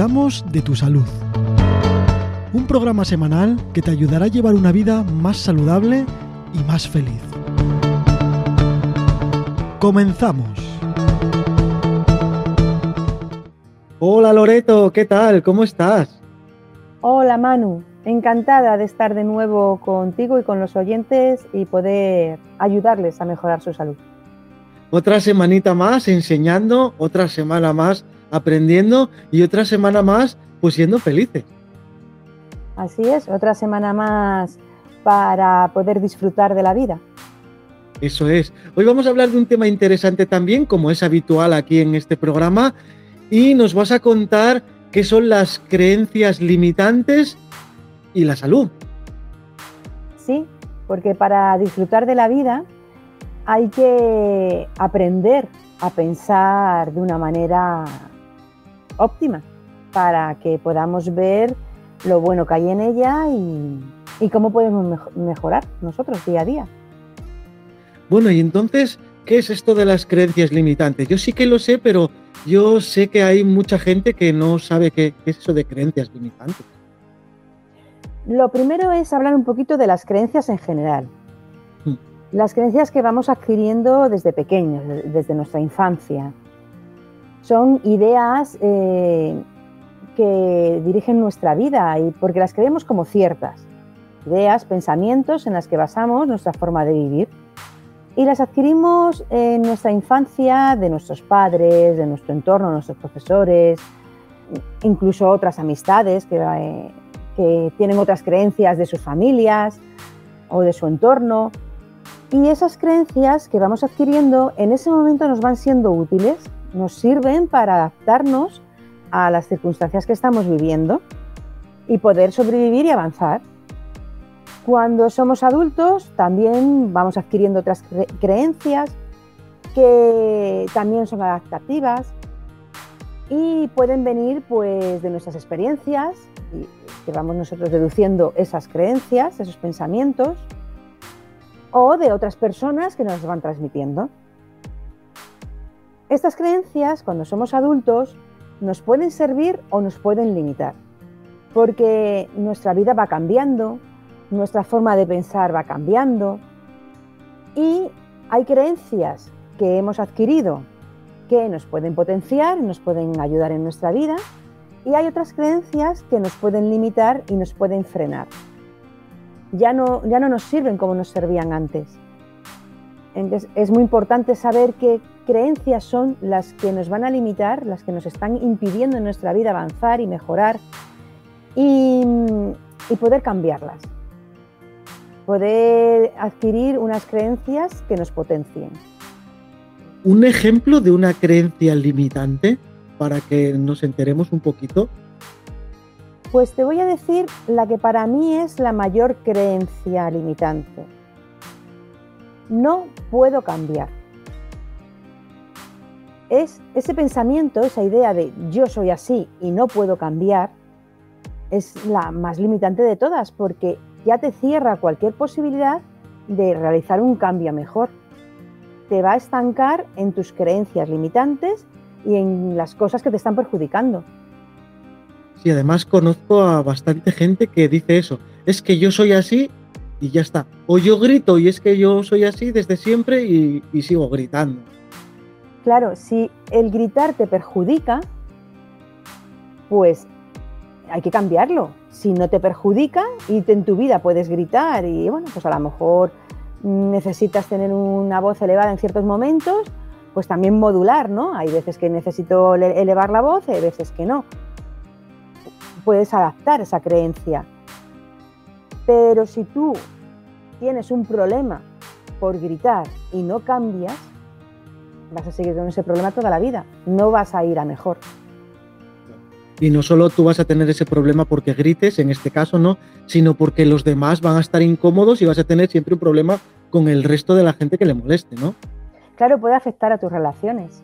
Cuidamos de tu salud. Un programa semanal que te ayudará a llevar una vida más saludable y más feliz. Comenzamos. Hola Loreto, ¿qué tal? ¿Cómo estás? Hola Manu, encantada de estar de nuevo contigo y con los oyentes y poder ayudarles a mejorar su salud. Otra semanita más enseñando, otra semana más aprendiendo y otra semana más pues siendo felices. Así es, otra semana más para poder disfrutar de la vida. Eso es. Hoy vamos a hablar de un tema interesante también, como es habitual aquí en este programa, y nos vas a contar qué son las creencias limitantes y la salud. Sí, porque para disfrutar de la vida hay que aprender a pensar de una manera óptima para que podamos ver lo bueno que hay en ella y, cómo podemos mejorar nosotros día a día. Bueno, y entonces, ¿qué es esto de las creencias limitantes? Yo sí que lo sé, pero yo sé que hay mucha gente que no sabe qué, es eso de creencias limitantes. Lo primero es hablar un poquito de las creencias en general. Hmm. Las creencias que vamos adquiriendo desde pequeños, desde nuestra infancia. Son ideas eh, que dirigen nuestra vida y porque las creemos como ciertas. Ideas, pensamientos en las que basamos nuestra forma de vivir. Y las adquirimos en nuestra infancia de nuestros padres, de nuestro entorno, nuestros profesores, incluso otras amistades que, eh, que tienen otras creencias de sus familias o de su entorno. Y esas creencias que vamos adquiriendo en ese momento nos van siendo útiles, nos sirven para adaptarnos a las circunstancias que estamos viviendo y poder sobrevivir y avanzar. Cuando somos adultos también vamos adquiriendo otras creencias que también son adaptativas y pueden venir pues de nuestras experiencias y que vamos nosotros deduciendo esas creencias, esos pensamientos o de otras personas que nos van transmitiendo. Estas creencias, cuando somos adultos, nos pueden servir o nos pueden limitar, porque nuestra vida va cambiando, nuestra forma de pensar va cambiando y hay creencias que hemos adquirido que nos pueden potenciar, nos pueden ayudar en nuestra vida y hay otras creencias que nos pueden limitar y nos pueden frenar. Ya no, ya no nos sirven como nos servían antes. Entonces, es muy importante saber qué creencias son las que nos van a limitar, las que nos están impidiendo en nuestra vida avanzar y mejorar y, y poder cambiarlas. Poder adquirir unas creencias que nos potencien. ¿Un ejemplo de una creencia limitante para que nos enteremos un poquito? Pues te voy a decir la que para mí es la mayor creencia limitante no puedo cambiar. Es ese pensamiento, esa idea de yo soy así y no puedo cambiar, es la más limitante de todas porque ya te cierra cualquier posibilidad de realizar un cambio mejor. Te va a estancar en tus creencias limitantes y en las cosas que te están perjudicando. Sí, además conozco a bastante gente que dice eso. Es que yo soy así y ya está. O yo grito y es que yo soy así desde siempre y, sigo gritando. Claro, si el gritar te perjudica, pues hay que cambiarlo. Si no te perjudica y en tu vida puedes gritar y bueno, pues a lo mejor necesitas tener una voz elevada en ciertos momentos, pues también modular, ¿no? Hay veces que necesito elevar la voz hay veces que no. Puedes adaptar esa creencia. Pero si tú tienes un problema por gritar y no cambias, vas a seguir con ese problema toda la vida. No vas a ir a mejor. Y no solo tú vas a tener ese problema porque grites, en este caso no, sino porque los demás van a estar incómodos y vas a tener siempre un problema con el resto de la gente que le moleste, ¿no? Claro, puede afectar a tus relaciones.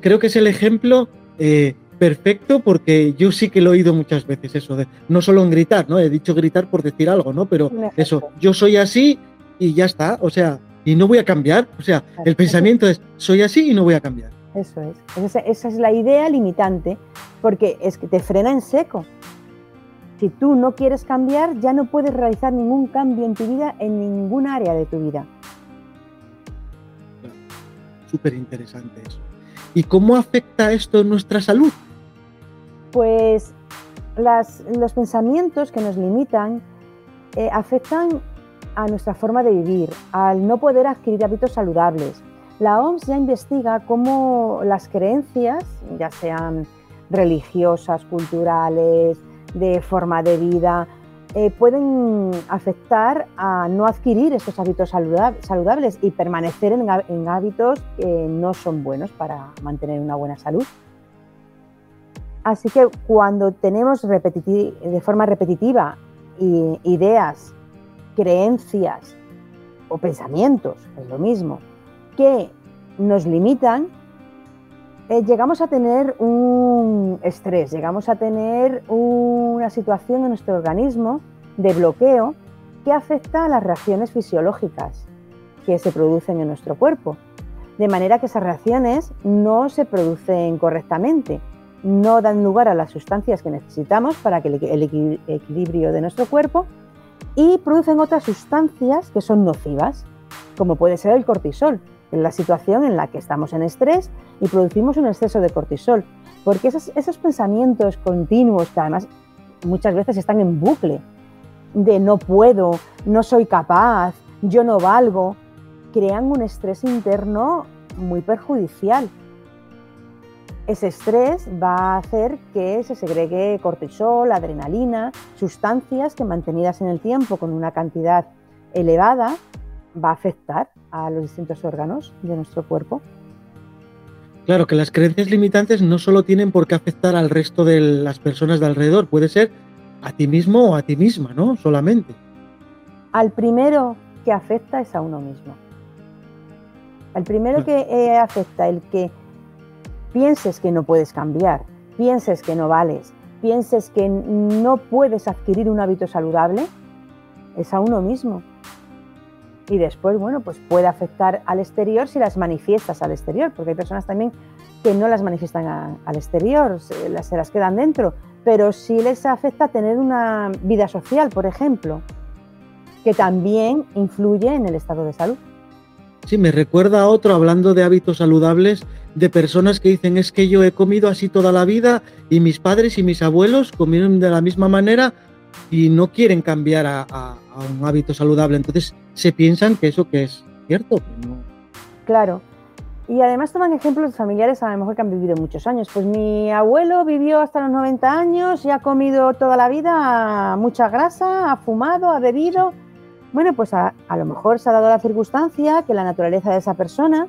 creo que es el ejemplo eh, perfecto porque yo sí que lo he oído muchas veces eso de no solo en gritar, ¿no? He dicho gritar por decir algo, ¿no? Pero eso, yo soy así y ya está, o sea, y no voy a cambiar, o sea, el pensamiento es soy así y no voy a cambiar. Eso es, esa, es la idea limitante porque es que te frena en seco. Si tú no quieres cambiar, ya no puedes realizar ningún cambio en tu vida, en ningún área de tu vida. Súper interesante eso. ¿Y cómo afecta esto en nuestra salud? Pues los pensamientos que nos limitan eh, afectan a nuestra forma de vivir, al no poder adquirir hábitos saludables. La OMS ya investiga cómo las creencias, ya sean religiosas, culturales, de forma de vida, eh, pueden afectar a no adquirir estos hábitos saludables y permanecer en, hábitos que no son buenos para mantener una buena salud. Así que cuando tenemos de forma repetitiva ideas, creencias o pensamientos, es lo mismo, que nos limitan, eh, llegamos a tener un estrés, llegamos a tener una situación en nuestro organismo de bloqueo que afecta a las reacciones fisiológicas que se producen en nuestro cuerpo. De manera que esas reacciones no se producen correctamente, no dan lugar a las sustancias que necesitamos para que el equilibrio de nuestro cuerpo y producen otras sustancias que son nocivas, como puede ser el cortisol, en la situación en la que estamos en estrés y producimos un exceso de cortisol, porque esos, pensamientos continuos, que además muchas veces están en bucle, de no puedo, no soy capaz, yo no valgo, crean un estrés interno muy perjudicial ese estrés va a hacer que se segregue cortisol, adrenalina, sustancias que mantenidas en el tiempo con una cantidad elevada va a afectar a los distintos órganos de nuestro cuerpo. Claro que las creencias limitantes no solo tienen por qué afectar al resto de las personas de alrededor, puede ser a ti mismo o a ti misma, ¿no? Solamente. Al primero que afecta es a uno mismo. Al primero que eh, afecta, el que pienses que no puedes cambiar, pienses que no vales, pienses que no puedes adquirir un hábito saludable, es a uno mismo. Y después, bueno, pues puede afectar al exterior si las manifiestas al exterior, porque hay personas también que no las manifiestan al exterior, se las, se las quedan dentro, pero sí les afecta tener una vida social, por ejemplo, que también influye en el estado de salud. Sí, me recuerda a otro hablando de hábitos saludables, de personas que dicen es que yo he comido así toda la vida y mis padres y mis abuelos comieron de la misma manera y no quieren cambiar a, un hábito saludable. Entonces se piensan que eso que es cierto. Claro. Y además toman ejemplos familiares a lo mejor que han vivido muchos años. Pues mi abuelo vivió hasta los 90 años y ha comido toda la vida mucha grasa, ha fumado, ha bebido. Bueno, pues a, lo mejor se ha dado la circunstancia que la naturaleza de esa persona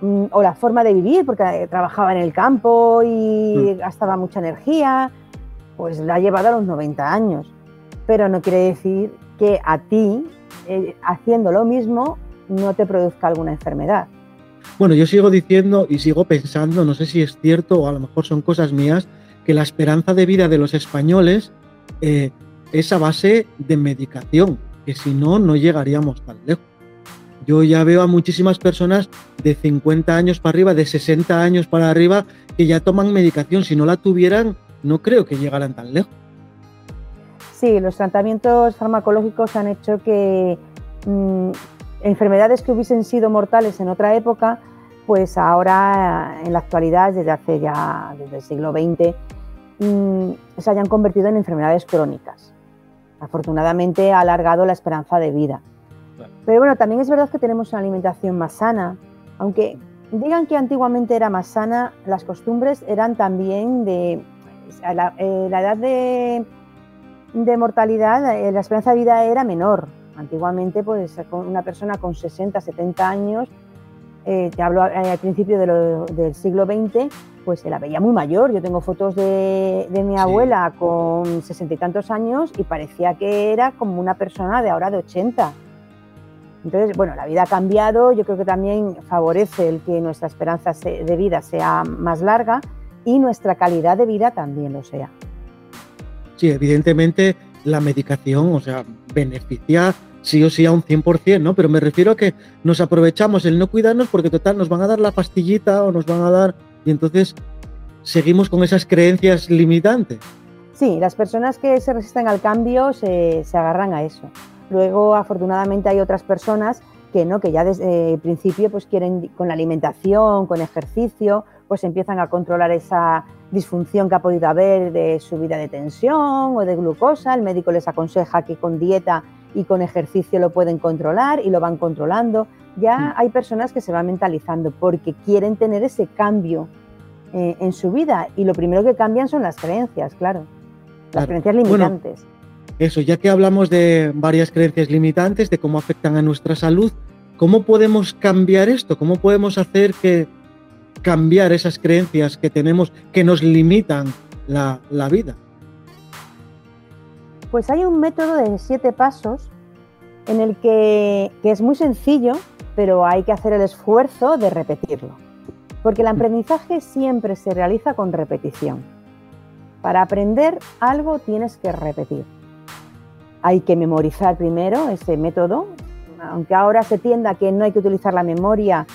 mm, o la forma de vivir, porque trabajaba en el campo y mm. gastaba mucha energía, pues la ha llevado a los 90 años. Pero no quiere decir que a ti, eh, haciendo lo mismo, no te produzca alguna enfermedad. Bueno, yo sigo diciendo y sigo pensando, no sé si es cierto o a lo mejor son cosas mías, que la esperanza de vida de los españoles eh, esa base de medicación, que si no, no llegaríamos tan lejos. Yo ya veo a muchísimas personas de 50 años para arriba, de 60 años para arriba, que ya toman medicación. Si no la tuvieran, no creo que llegaran tan lejos. Sí, los tratamientos farmacológicos han hecho que mm, enfermedades que hubiesen sido mortales en otra época, pues ahora en la actualidad, desde hace ya, desde el siglo XX, mm, se hayan convertido en enfermedades crónicas afortunadamente ha alargado la esperanza de vida. Pero bueno, también es verdad que tenemos una alimentación más sana, aunque digan que antiguamente era más sana, las costumbres eran también de la, eh, edad de, mortalidad, eh, la esperanza de vida era menor. Antiguamente, pues una persona con 60, 70 años, eh, te hablo al principio del siglo XX, pues se la veía muy mayor. Yo tengo fotos de, mi abuela con sesenta y tantos años y parecía que era como una persona de ahora de 80. Entonces, bueno, la vida ha cambiado, yo creo que también favorece el que nuestra esperanza de vida sea más larga y nuestra calidad de vida también lo sea. Sí, evidentemente la medicación, o sea, beneficia sí o sí a un 100%, ¿no? Pero me refiero a que nos aprovechamos el no cuidarnos porque total nos van a dar la pastillita o nos van a dar y entonces seguimos con esas creencias limitantes. Sí, las personas que se resisten al cambio se, agarran a eso. Luego, afortunadamente, hay otras personas que no, que ya desde el principio pues quieren con la alimentación, con ejercicio, pues empiezan a controlar esa disfunción que ha podido haber de subida de tensión o de glucosa. El médico les aconseja que con dieta y con ejercicio lo pueden controlar y lo van controlando. Ya hay personas que se van mentalizando porque quieren tener ese cambio eh, en su vida y lo primero que cambian son las creencias, claro, las creencias limitantes. eso, ya que hablamos de varias creencias limitantes, de cómo afectan a nuestra salud, ¿cómo podemos cambiar esto? ¿Cómo podemos hacer que cambiar esas creencias que tenemos que nos limitan la, vida? Pues hay un método de siete pasos en el que, es muy sencillo, pero hay que hacer el esfuerzo de repetirlo. Porque el aprendizaje siempre se realiza con repetición. Para aprender algo tienes que repetir. Hay que memorizar primero ese método, aunque ahora se tienda que no hay que utilizar la memoria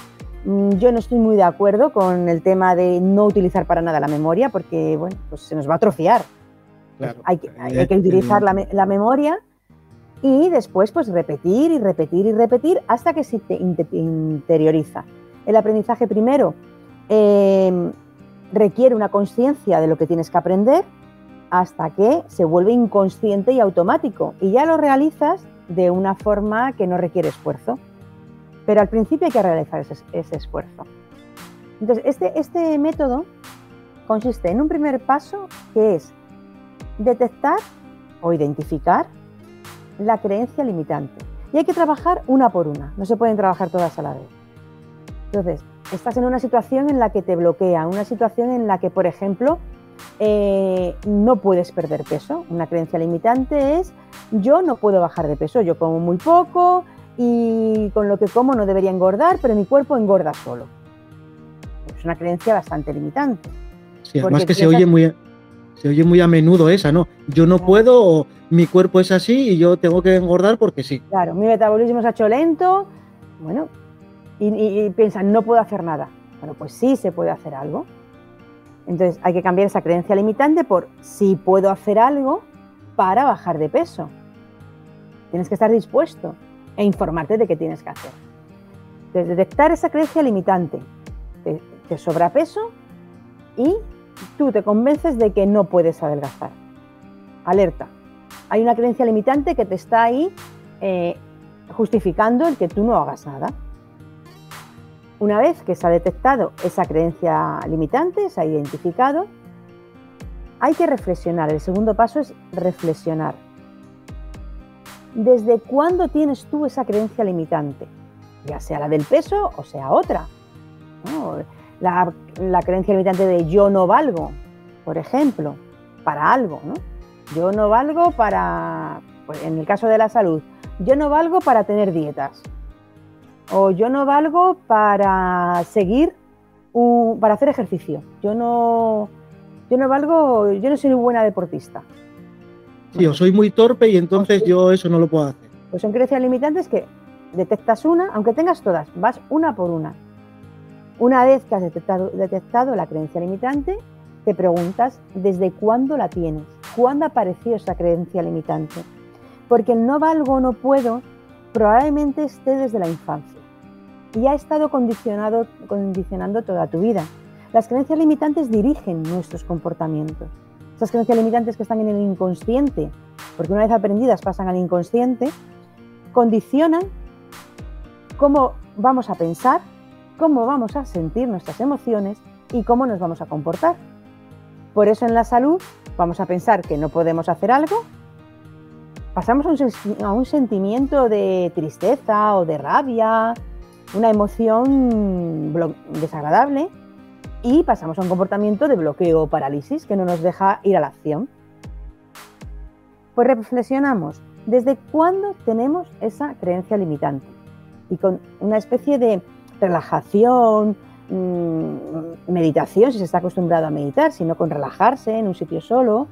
Mm, yo no estoy muy de acuerdo con el tema de no utilizar para nada la memoria porque, bueno, pues se nos va a atrofiar. Hay, que, utilizar la, memoria y después pues repetir y repetir y repetir hasta que se te interioriza. El aprendizaje primero em, requiere una conciencia de lo que tienes que aprender hasta que se vuelve inconsciente y automático y ya lo realizas de una forma que no requiere esfuerzo. Pero al principio hay que realizar ese, esfuerzo. Entonces, este, este método consiste en un primer paso que es detectar o identificar la creencia limitante. Y hay que trabajar una por una, no se pueden trabajar todas a la vez. Entonces, estás en una situación en la que te bloquea, una situación en la que, por ejemplo, eh, no puedes perder peso. Una creencia limitante es yo no puedo bajar de peso, yo como muy poco, y con lo que como no debería engordar, pero mi cuerpo engorda solo. Es una creencia bastante limitante. Sí, además que se oye muy se oye muy a menudo esa, ¿no? Yo no puedo, o mi cuerpo es así y yo tengo que engordar porque sí. Claro, mi metabolismo se ha hecho lento, bueno, y, y piensan, no puedo hacer nada. Bueno, pues sí se puede hacer algo. Entonces hay que cambiar esa creencia limitante por sí puedo hacer algo para bajar de peso. Tienes que estar dispuesto e informarte de qué tienes que hacer. detectar esa creencia limitante, te, te sobra peso y tú te convences de que no puedes adelgazar. Alerta, hay una creencia limitante que te está ahí eh, justificando el que tú no hagas nada. Una vez que se ha detectado esa creencia limitante, se ha identificado, hay que reflexionar. El segundo paso es reflexionar. ¿desde cuándo tienes tú esa creencia limitante? Ya sea la del peso o sea otra. La, creencia limitante de yo no valgo, por ejemplo, para algo. ¿no? Yo no valgo para, pues, en el caso de la salud, yo no valgo para tener dietas. O yo no valgo para seguir, para hacer ejercicio. Yo no, yo no valgo, yo no soy una buena deportista. Sí, o soy muy torpe y entonces yo eso no lo puedo hacer. Pues son creencias limitantes que detectas una, aunque tengas todas, vas una por una. Una vez que has detectado, la creencia limitante, te preguntas desde cuándo la tienes, cuándo apareció esa creencia limitante. Porque el no valgo, no puedo, probablemente esté desde la infancia y ha estado condicionado, condicionando toda tu vida. Las creencias limitantes dirigen nuestros comportamientos. Esas creencias limitantes que están en el inconsciente, porque una vez aprendidas pasan al inconsciente, condicionan cómo vamos a pensar, cómo vamos a sentir nuestras emociones y cómo nos vamos a comportar. Por eso en la salud vamos a pensar que no podemos hacer algo, pasamos a un, sentimiento de tristeza o de rabia, una emoción desagradable y pasamos a un comportamiento de bloqueo o parálisis que no nos deja ir a la acción. Pues reflexionamos, ¿desde cuándo tenemos esa creencia limitante? Y con una especie de relajación, mm, meditación, si se está acostumbrado a meditar, sino con relajarse en un sitio solo,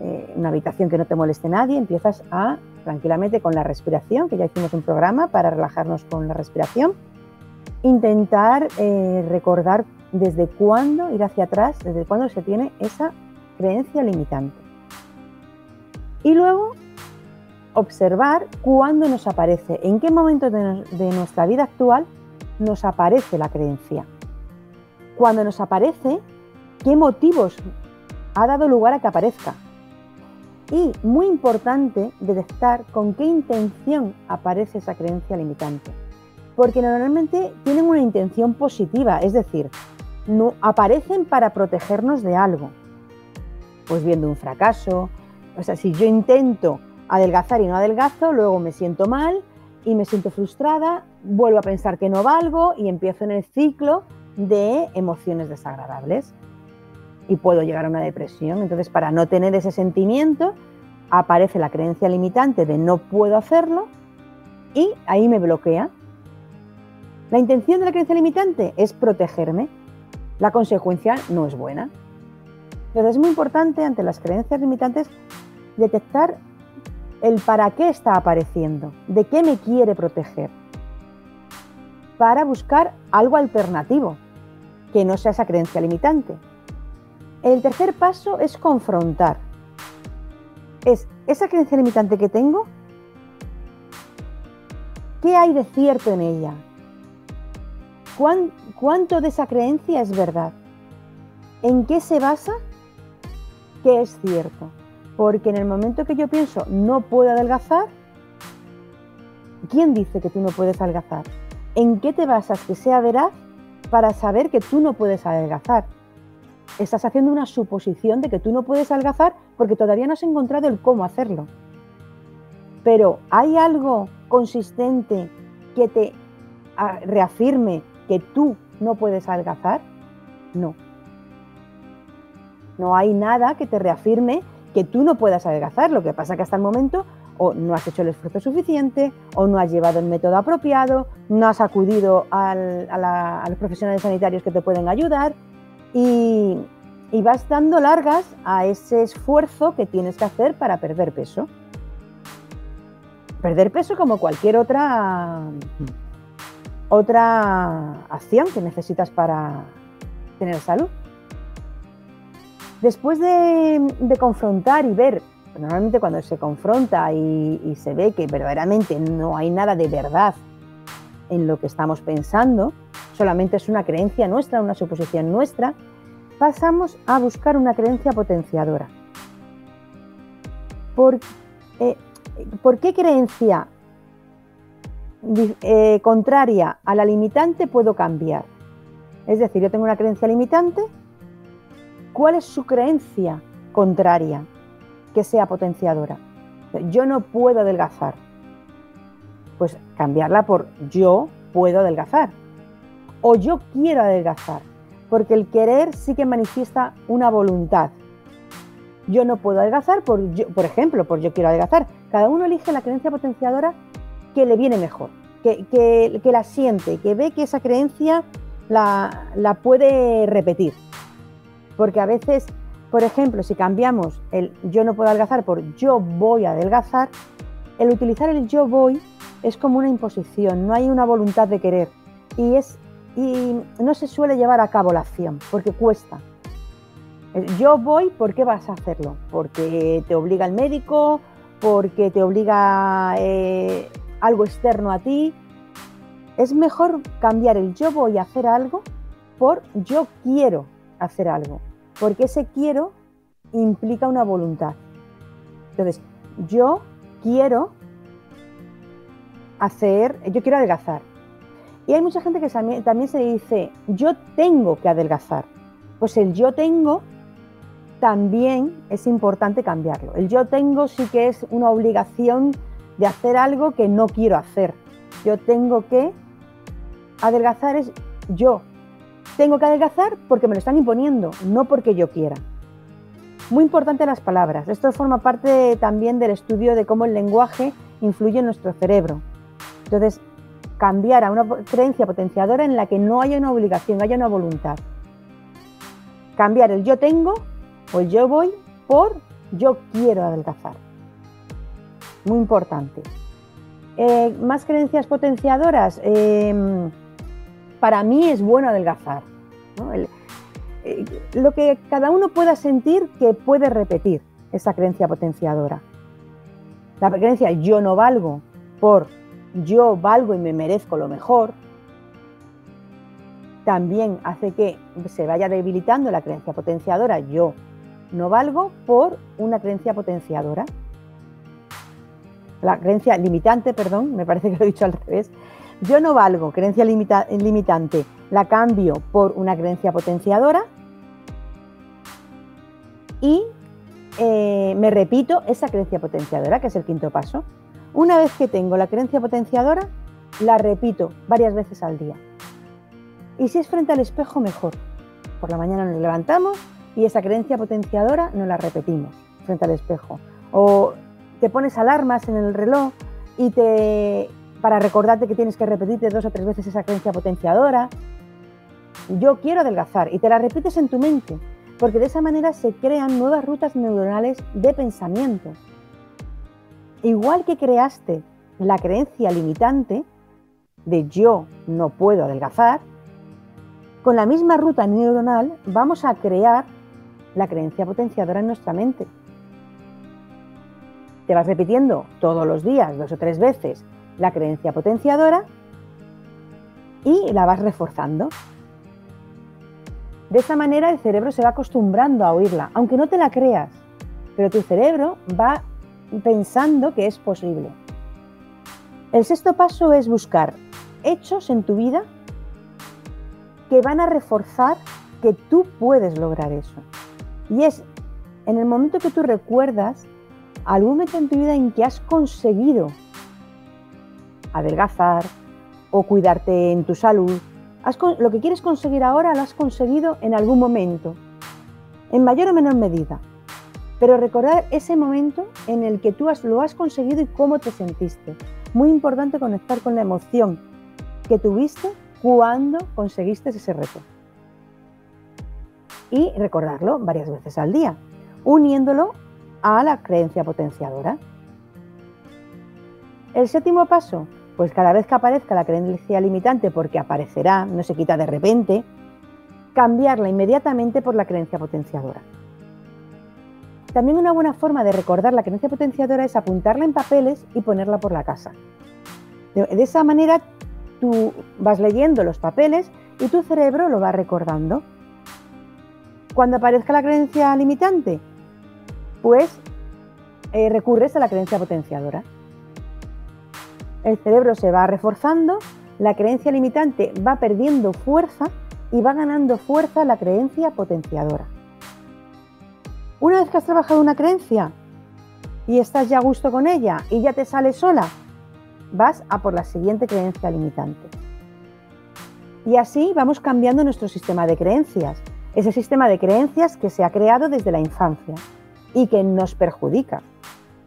eh, una habitación que no te moleste nadie, empiezas a tranquilamente con la respiración, que ya hicimos un programa para relajarnos con la respiración, intentar eh, recordar desde cuándo ir hacia atrás, desde cuándo se tiene esa creencia limitante. Y luego observar cuándo nos aparece, en qué momento de, nuestra vida actual nos aparece la creencia. Cuando nos aparece, qué motivos ha dado lugar a que aparezca. Y muy importante detectar con qué intención aparece esa creencia limitante. Porque normalmente tienen una intención positiva, es decir, no, aparecen para protegernos de algo. Pues viendo un fracaso, o sea, si yo intento adelgazar y no adelgazo, luego me siento mal y me siento frustrada, vuelvo a pensar que no valgo y empiezo en el ciclo de emociones desagradables y puedo llegar a una depresión. Entonces, para no tener ese sentimiento, aparece la creencia limitante de no puedo hacerlo y ahí me bloquea. La intención de la creencia limitante es protegerme. La consecuencia no es buena. Entonces es muy importante ante las creencias limitantes detectar el para qué está apareciendo, de qué me quiere proteger, para buscar algo alternativo, que no sea esa creencia limitante. El tercer paso es confrontar. Es esa creencia limitante que tengo, ¿qué hay de cierto en ella? ¿Cuánto de esa creencia es verdad? ¿En qué se basa? ¿Qué es cierto? Porque en el momento que yo pienso no puedo adelgazar, ¿quién dice que tú no puedes adelgazar? ¿En qué te basas que sea veraz para saber que tú no puedes adelgazar? Estás haciendo una suposición de que tú no puedes adelgazar porque todavía no has encontrado el cómo hacerlo. Pero ¿hay algo consistente que te ah, reafirme que tú no puedes adelgazar? No. No hay nada que te reafirme que tú no puedas adelgazar. Lo que pasa que hasta el momento o no has hecho el esfuerzo suficiente, o no has llevado el método apropiado, no has acudido a, los profesionales sanitarios que te pueden ayudar y, y vas dando largas a ese esfuerzo que tienes que hacer para perder peso. Perder peso como cualquier otra, otra acción que necesitas para tener salud. Después de, confrontar y ver, normalmente cuando se confronta y, se ve que verdaderamente no hay nada de verdad en lo que estamos pensando, solamente es una creencia nuestra, una suposición nuestra, pasamos a buscar una creencia potenciadora. ¿Por, eh, qué creencia eh, contraria a la limitante puedo cambiar? Es decir, yo tengo una creencia limitante ¿Cuál es su creencia contraria que sea potenciadora? Yo no puedo adelgazar. Pues cambiarla por yo puedo adelgazar. O yo quiero adelgazar. Porque el querer sí que manifiesta una voluntad. Yo no puedo adelgazar, por, por ejemplo, por yo quiero adelgazar. Cada uno elige la creencia potenciadora que le viene mejor, que, que la siente, que ve que esa creencia la, la puede repetir. Porque a veces, por ejemplo, si cambiamos el yo no puedo adelgazar por yo voy a adelgazar, el utilizar el yo voy es como una imposición, no hay una voluntad de querer y, es, y no se suele llevar a cabo la acción porque cuesta. Yo voy, ¿por qué vas a hacerlo? Porque te obliga el médico, porque te obliga eh, algo externo a ti. Es mejor cambiar el yo voy a hacer algo por yo quiero hacer algo porque ese quiero implica una voluntad. Entonces, yo quiero hacer, yo quiero adelgazar. Y hay mucha gente que también se dice, yo tengo que adelgazar. Pues el yo tengo también es importante cambiarlo. El yo tengo sí que es una obligación de hacer algo que no quiero hacer. Yo tengo que adelgazar es yo tengo que adelgazar porque me lo están imponiendo, no porque yo quiera. Muy importante las palabras. Esto forma parte también del estudio de cómo el lenguaje influye en nuestro cerebro. Entonces, cambiar a una creencia potenciadora en la que no haya una obligación, haya una voluntad. Cambiar el yo tengo o el yo voy por yo quiero adelgazar. Muy importante. Eh, más creencias potenciadoras. Em, para mí es bueno adelgazar. Eh, lo que cada uno pueda sentir que puede repetir esa creencia potenciadora. La creencia yo no valgo por yo valgo y me merezco lo mejor, también hace que se vaya debilitando la creencia potenciadora yo no valgo por una creencia potenciadora. La creencia limitante, perdón, me parece que lo he dicho al revés. Yo no valgo, creencia limitante, la cambio por una creencia potenciadora y eh, me repito esa creencia potenciadora, que es el quinto paso. Una vez que tengo la creencia potenciadora, la repito varias veces al día. Y si es frente al espejo, mejor. Por la mañana nos levantamos y esa creencia potenciadora no la repetimos frente al espejo. O te pones alarmas en el reloj y te para recordarte que tienes que repetirte dos o tres veces esa creencia potenciadora. Yo quiero adelgazar y te la repites en tu mente, porque de esa manera se crean nuevas rutas neuronales de pensamiento. Igual que creaste la creencia limitante de yo no puedo adelgazar, con la misma ruta neuronal vamos a crear la creencia potenciadora en nuestra mente. Te vas repitiendo todos los días, dos o tres veces, la creencia potenciadora y la vas reforzando. De esa manera el cerebro se va acostumbrando a oírla, aunque no te la creas, pero tu cerebro va pensando que es posible. El sexto paso es buscar hechos en tu vida que van a reforzar que tú puedes lograr eso. Y es en el momento que tú recuerdas algún momento en tu vida en que has conseguido adelgazar o cuidarte en tu salud, lo que quieres conseguir ahora lo has conseguido en algún momento, en mayor o menor medida. Pero recordar ese momento en el que tú lo has conseguido y cómo te sentiste. Muy importante conectar con la emoción que tuviste cuando conseguiste ese reto. Y recordarlo varias veces al día, uniéndolo a la creencia potenciadora. El séptimo paso, pues cada vez que aparezca la creencia limitante, porque aparecerá, no se quita de repente, cambiarla inmediatamente por la creencia potenciadora. También una buena forma de recordar la creencia potenciadora es apuntarla en papeles y ponerla por la casa. De, esa manera tú vas leyendo los papeles y tu cerebro lo va recordando. Cuando aparezca la creencia limitante, pues eh, recurres a la creencia potenciadora. El cerebro se va reforzando, la creencia limitante va perdiendo fuerza y va ganando fuerza la creencia potenciadora. Una vez que has trabajado una creencia y estás ya a gusto con ella y ya te sale sola, vas a por la siguiente creencia limitante. Y así vamos cambiando nuestro sistema de creencias, ese sistema de creencias que se ha creado desde la infancia y que nos perjudica.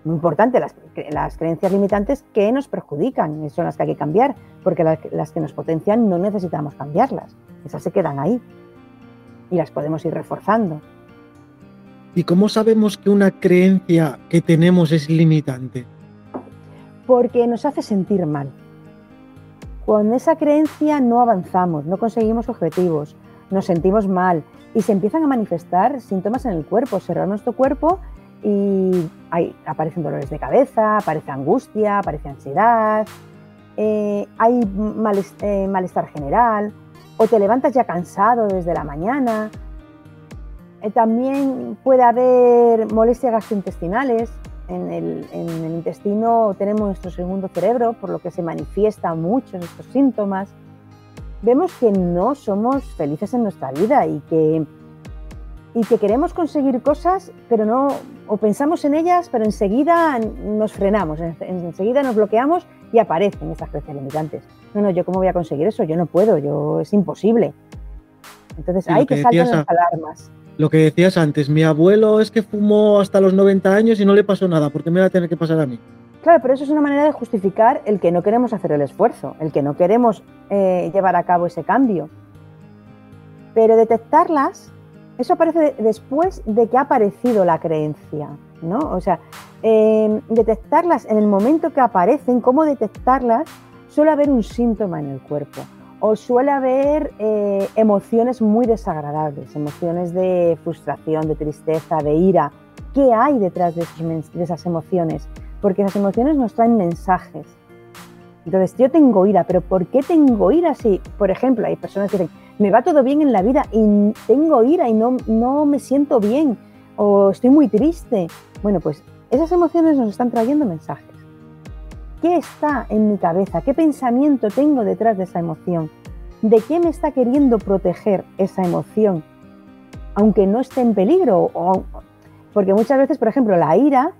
Muy importante, las, creencias limitantes que nos perjudican, son las que hay que cambiar, porque las que nos potencian no necesitamos cambiarlas, esas se quedan ahí y las podemos ir reforzando. ¿Y cómo sabemos que una creencia que tenemos es limitante? Porque nos hace sentir mal. Con esa creencia no avanzamos, no conseguimos objetivos, nos sentimos mal y se empiezan a manifestar síntomas en el cuerpo, cerrar nuestro cuerpo y hay, aparecen dolores de cabeza, aparece angustia, aparece ansiedad, eh, hay eh, malestar general o te levantas ya cansado desde la mañana, eh, también puede haber molestias gastrointestinales. En el, intestino tenemos nuestro segundo cerebro, por lo que se manifiestan muchos estos síntomas. Vemos que no somos felices en nuestra vida y que, y que queremos conseguir cosas, pero no, o pensamos en ellas, pero enseguida nos frenamos, enseguida nos bloqueamos y aparecen esas creencias limitantes. No, no, yo cómo voy a conseguir eso, yo no puedo, yo es imposible. Entonces hay que, que saltar las alarmas lo que decías antes, mi abuelo es que fumó hasta los 90 años y no le pasó nada, ¿por qué me va a tener que pasar a mí? Claro, pero eso es una manera de justificar el que no queremos hacer el esfuerzo, el que no queremos eh, llevar a cabo ese cambio. Pero detectarlas, eso aparece después de que ha aparecido la creencia, ¿no? O sea, em, detectarlas en el momento que aparecen, cómo detectarlas, suele haber un síntoma en el cuerpo o suele haber eh, emociones muy desagradables, emociones de frustración, de tristeza, de ira. ¿Qué hay detrás de, de esas emociones? Porque esas emociones nos traen mensajes. Entonces, yo tengo ira, pero ¿por qué tengo ira si, por ejemplo, hay personas que dicen, me va todo bien en la vida y tengo ira y no, no me siento bien o estoy muy triste? Bueno, pues esas emociones nos están trayendo mensajes. ¿Qué está en mi cabeza? ¿Qué pensamiento tengo detrás de esa emoción? ¿De qué me está queriendo proteger esa emoción? Aunque no esté en peligro. porque muchas veces, por ejemplo, la ira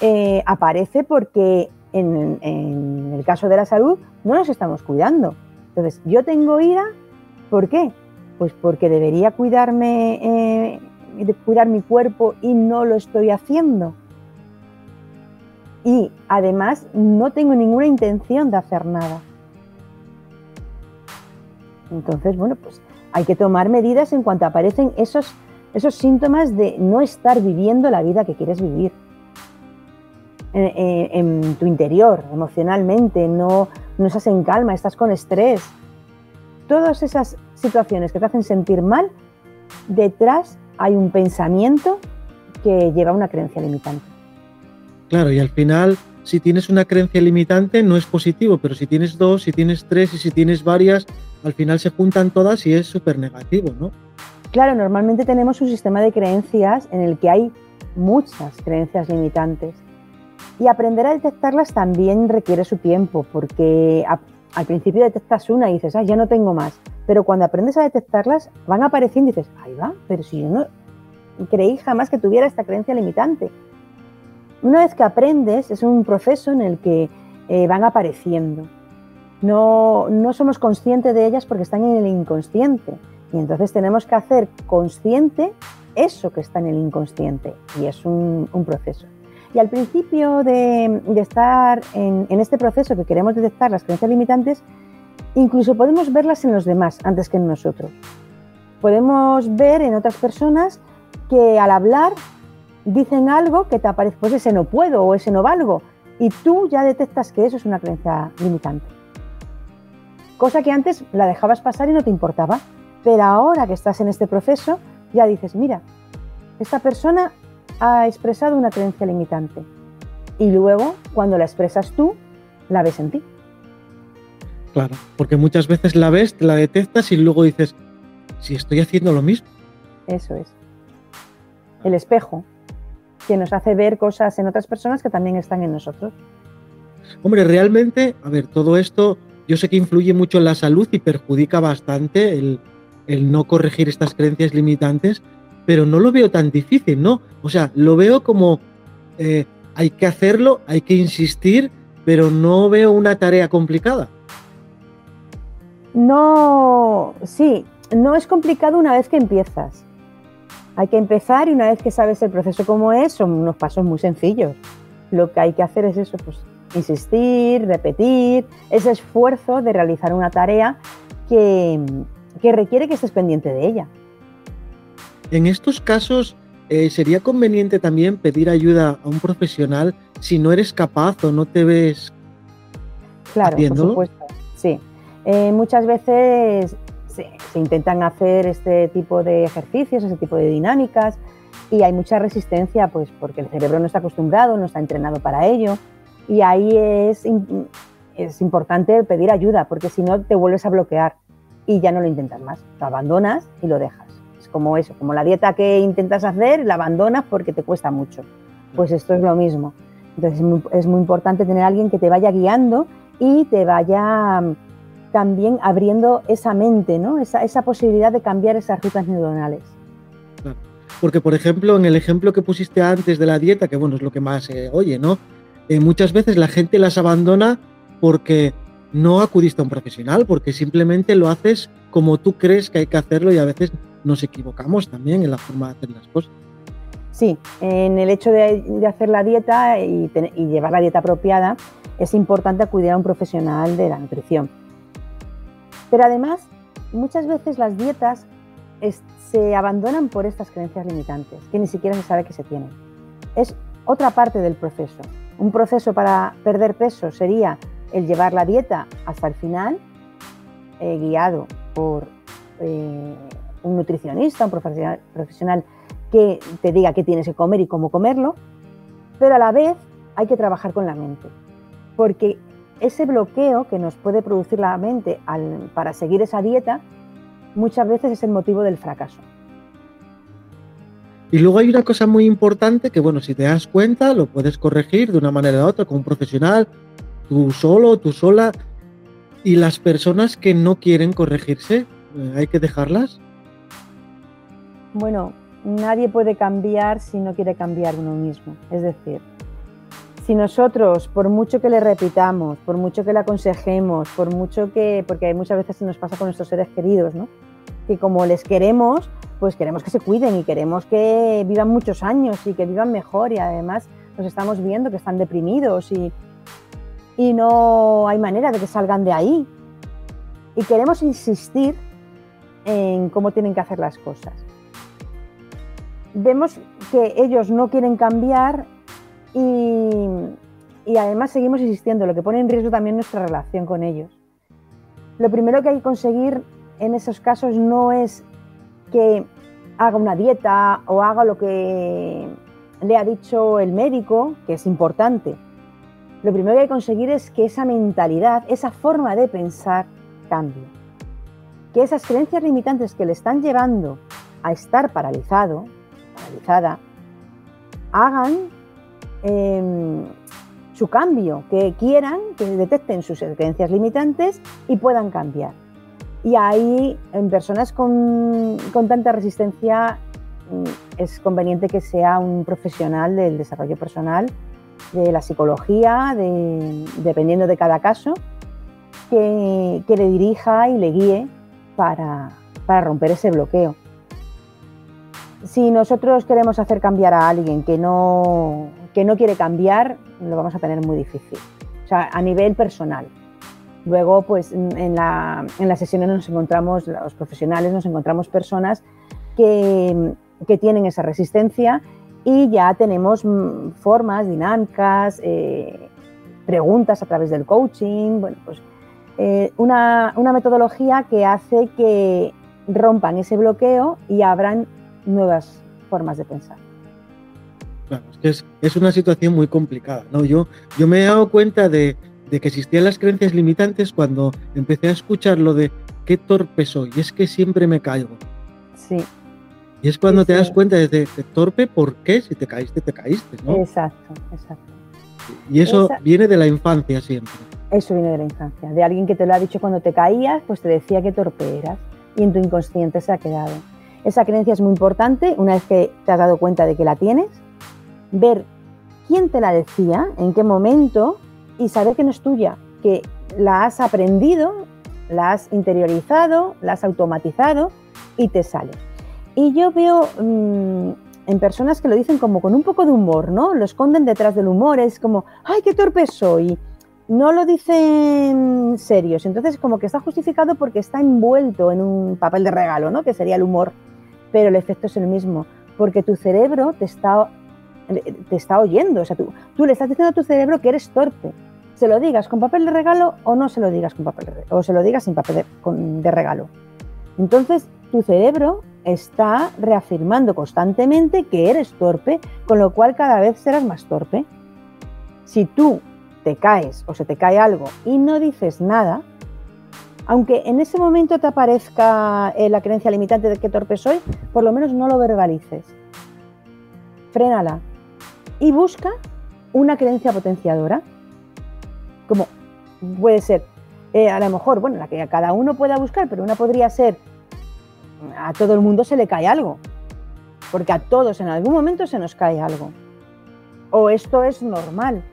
eh, aparece porque en, el caso de la salud no nos estamos cuidando. Entonces, yo tengo ira, ¿por qué? Pues porque debería cuidarme, eh, cuidar mi cuerpo y no lo estoy haciendo y además no tengo ninguna intención de hacer nada. Entonces, bueno, pues hay que tomar medidas en cuanto aparecen esos, esos síntomas de no estar viviendo la vida que quieres vivir. En, tu interior, emocionalmente, no, no estás en calma, estás con estrés. Todas esas situaciones que te hacen sentir mal, detrás hay un pensamiento que lleva a una creencia limitante. Claro, y al final, si tienes una creencia limitante, no es positivo, pero si tienes dos, si tienes tres y si tienes varias, al final se juntan todas y es súper negativo, ¿no? Claro, normalmente tenemos un sistema de creencias en el que hay muchas creencias limitantes. Y aprender a detectarlas también requiere su tiempo, porque al principio detectas una y dices, ah, ya no tengo más. Pero cuando aprendes a detectarlas, van apareciendo y dices, ahí va, pero si yo no creí jamás que tuviera esta creencia limitante. Una vez que aprendes, es un proceso en el que eh, van apareciendo. No, somos conscientes de ellas porque están en el inconsciente. Y entonces tenemos que hacer consciente eso que está en el inconsciente. Y es un, proceso. Y al principio de, estar en, este proceso que queremos detectar las creencias limitantes, incluso podemos verlas en los demás antes que en nosotros. Podemos ver en otras personas que al hablar dicen algo que te aparece, pues ese no puedo o ese no valgo, y tú ya detectas que eso es una creencia limitante. Cosa que antes la dejabas pasar y no te importaba, pero ahora que estás en este proceso, ya dices, mira, esta persona ha expresado una creencia limitante. Y luego, cuando la expresas tú, la ves en ti. Claro, porque muchas veces la ves, la detectas y luego dices, si estoy haciendo lo mismo. Eso es. El espejo, que nos hace ver cosas en otras personas que también están en nosotros. Hombre, realmente, a ver, todo esto yo sé que influye mucho en la salud y perjudica bastante el, no corregir estas creencias limitantes, pero no lo veo tan difícil, ¿no? O sea, lo veo como eh, hay que hacerlo, hay que insistir, pero no veo una tarea complicada. No, sí, no es complicado una vez que empiezas. Hay que empezar y una vez que sabes el proceso como es, son unos pasos muy sencillos. Lo que hay que hacer es eso, pues insistir, repetir, ese esfuerzo de realizar una tarea que, requiere que estés pendiente de ella. En estos casos, eh, ¿sería conveniente también pedir ayuda a un profesional si no eres capaz o no te ves Claro, por supuesto, sí. Eh, muchas veces se, intentan hacer este tipo de ejercicios, ese tipo de dinámicas y hay mucha resistencia pues porque el cerebro no está acostumbrado, no está entrenado para ello y ahí es, es importante pedir ayuda porque si no te vuelves a bloquear y ya no lo intentas más, lo abandonas y lo dejas. Como eso, como la dieta que intentas hacer, la abandonas porque te cuesta mucho. Pues esto es lo mismo. Entonces es muy, importante tener alguien que te vaya guiando y te vaya también abriendo esa mente, ¿no? esa, esa posibilidad de cambiar esas rutas neuronales. Porque, por ejemplo, en el ejemplo que pusiste antes de la dieta, que bueno, es lo que más oye, ¿no? Eh, muchas veces la gente las abandona porque no acudiste a un profesional, porque simplemente lo haces como tú crees que hay que hacerlo y a veces nos equivocamos también en la forma de hacer las cosas. Sí, en el hecho de, hacer la dieta y, llevar la dieta apropiada, es importante acudir a un profesional de la nutrición pero además, muchas veces las dietas se abandonan por estas creencias limitantes, que ni siquiera se sabe que se tienen. Es otra parte del proceso. Un proceso para perder peso sería el llevar la dieta hasta el final eh, guiado por eh, un nutricionista, un profesional, profesional que te diga qué tienes que comer y cómo comerlo, pero a la vez hay que trabajar con la mente, porque ese bloqueo que nos puede producir la mente para seguir esa dieta muchas veces es el motivo del fracaso. Y luego hay una cosa muy importante que, bueno, si te das cuenta, lo puedes corregir de una manera u otra con un profesional, tú solo, tú sola. Y las personas que no quieren corregirse, eh, hay que dejarlas. Bueno, nadie puede cambiar si no quiere cambiar uno mismo. Es decir, si nosotros, por mucho que le repitamos, por mucho que le aconsejemos, por mucho que, porque muchas veces nos pasa con nuestros seres queridos, ¿no? Que como les queremos, pues queremos que se cuiden y queremos que vivan muchos años y que vivan mejor y además nos estamos viendo que están deprimidos y, y no hay manera de que salgan de ahí. Y queremos insistir en cómo tienen que hacer las cosas. Vemos que ellos no quieren cambiar y, y además seguimos insistiendo, lo que pone en riesgo también nuestra relación con ellos. Lo primero que hay que conseguir en esos casos no es que haga una dieta o haga lo que le ha dicho el médico, que es importante. Lo primero que hay que conseguir es que esa mentalidad, esa forma de pensar cambie. Que esas creencias limitantes que le están llevando a estar paralizado, hagan em, su cambio, que quieran, que detecten sus creencias limitantes y puedan cambiar. Y ahí, en personas con, tanta resistencia, mm, es conveniente que sea un profesional del desarrollo personal, de la psicología, dependiendo de cada caso, que, le dirija y le guíe para, romper ese bloqueo. Si nosotros queremos hacer cambiar a alguien que no, que no quiere cambiar, lo vamos a tener muy difícil. O sea, a nivel personal. Luego, pues en, la, en las sesiones nos encontramos, los profesionales, nos encontramos personas que, tienen esa resistencia y ya tenemos mm, formas dinámicas, eh, preguntas a través del coaching, bueno, pues eh, una, metodología que hace que rompan ese bloqueo y abran nuevas formas de pensar. Claro, es que es, una situación muy complicada. ¿no? Yo, yo me he dado cuenta de, de que existían las creencias limitantes cuando empecé a escuchar lo de qué torpe soy, y es que siempre me caigo. Sí. Y es cuando te das cuenta de, de, torpe, ¿por qué? Si te caíste, te caíste, ¿no? Exacto, exacto. Y eso viene de la infancia siempre. Eso viene de la infancia, de alguien que te lo ha dicho cuando te caías, pues te decía que torpe eras y en tu inconsciente se ha quedado. Esa creencia es muy importante, una vez que te has dado cuenta de que la tienes, ver quién te la decía, en qué momento y saber que no es tuya, que la has aprendido, la has interiorizado, la has automatizado y te sale. Y yo veo mm, en personas que lo dicen como con un poco de humor, ¿no? Lo esconden detrás del humor, es como, ¡ay, qué torpe soy! No lo dicen serios, entonces como que está justificado porque está envuelto en un papel de regalo, ¿no? Que sería el humor, pero el efecto es el mismo, porque tu cerebro te está, te está oyendo, o sea, tú, tú le estás diciendo a tu cerebro que eres torpe, se lo digas con papel de regalo o no se lo digas con papel de, o se lo digas sin papel de, regalo. Entonces, tu cerebro está reafirmando constantemente que eres torpe, con lo cual cada vez serás más torpe. Si tú te caes o se te cae algo y no dices nada, aunque en ese momento te aparezca eh, la creencia limitante de que torpe soy, por lo menos no lo verbalices. Frénala y busca una creencia potenciadora como puede ser, eh, a lo mejor, bueno, la que cada uno pueda buscar, pero una podría ser, a todo el mundo se le cae algo, porque a todos en algún momento se nos cae algo. O esto es normal.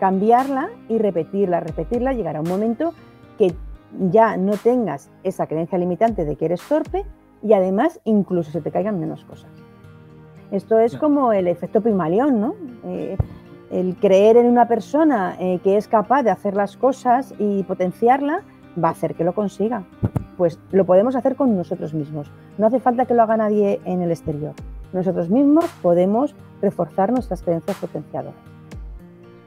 Cambiarla y repetirla, repetirla, llegará un momento que ya no tengas esa creencia limitante de que eres torpe y además incluso se te caigan menos cosas. Esto es como el efecto Pimalión, ¿no? Eh, el creer en una persona eh, que es capaz de hacer las cosas y potenciarla va a hacer que lo consiga. Pues lo podemos hacer con nosotros mismos. No hace falta que lo haga nadie en el exterior. Nosotros mismos podemos reforzar nuestras creencias potenciadoras.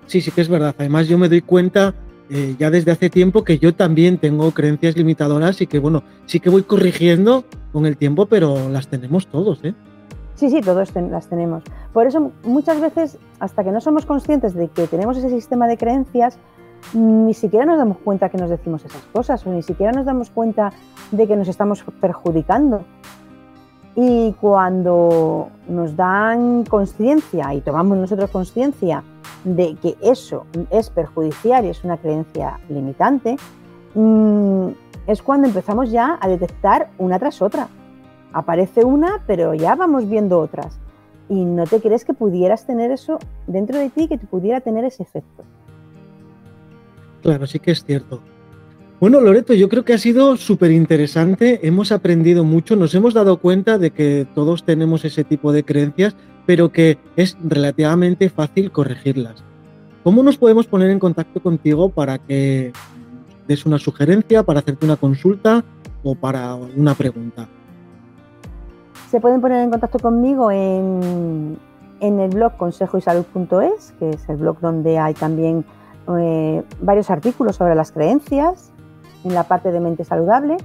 Sí, sí que es verdad. Además yo me doy cuenta eh, ya desde hace tiempo que yo también tengo creencias limitadoras y que, bueno, sí que voy corrigiendo con el tiempo, pero las tenemos todos, ¿eh? Sí, sí, todos las tenemos. Por eso muchas veces, hasta que no somos conscientes de que tenemos ese sistema de creencias, ni siquiera nos damos cuenta que nos decimos esas cosas o ni siquiera nos damos cuenta de que nos estamos perjudicando. Y cuando nos dan conciencia y tomamos nosotros conciencia de que eso es perjudicial y es una creencia limitante, mm, es cuando empezamos ya a detectar una tras otra. Aparece una, pero ya vamos viendo otras. Y no te crees que pudieras tener eso dentro de ti, que te pudiera tener ese efecto. Claro, sí que es cierto. Bueno, Loreto, yo creo que ha sido súper interesante, hemos aprendido mucho, nos hemos dado cuenta de que todos tenemos ese tipo de creencias, pero que es relativamente fácil corregirlas. ¿Cómo nos podemos poner en contacto contigo para que des una sugerencia, para hacerte una consulta o para una pregunta? Se pueden poner en contacto conmigo en, el blog consejoysalud.es, que es el blog donde hay también eh, varios artículos sobre las creencias en la parte de mente saludable.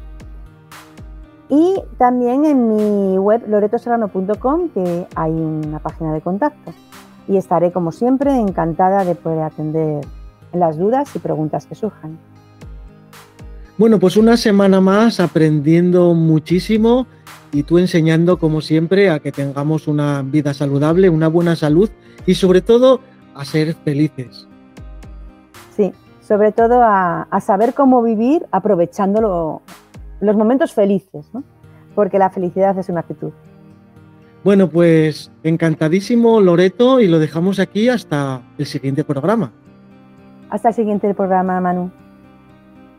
Y también en mi web loretoserrano.com, que hay una página de contacto. Y estaré, como siempre, encantada de poder atender las dudas y preguntas que surjan. Bueno, pues una semana más aprendiendo muchísimo y tú enseñando, como siempre, a que tengamos una vida saludable, una buena salud y sobre todo a ser felices. Sobre todo a, saber cómo vivir aprovechando los momentos felices, ¿no? porque la felicidad es una actitud. Bueno, pues encantadísimo Loreto y lo dejamos aquí hasta el siguiente programa. Hasta el siguiente programa, Manu.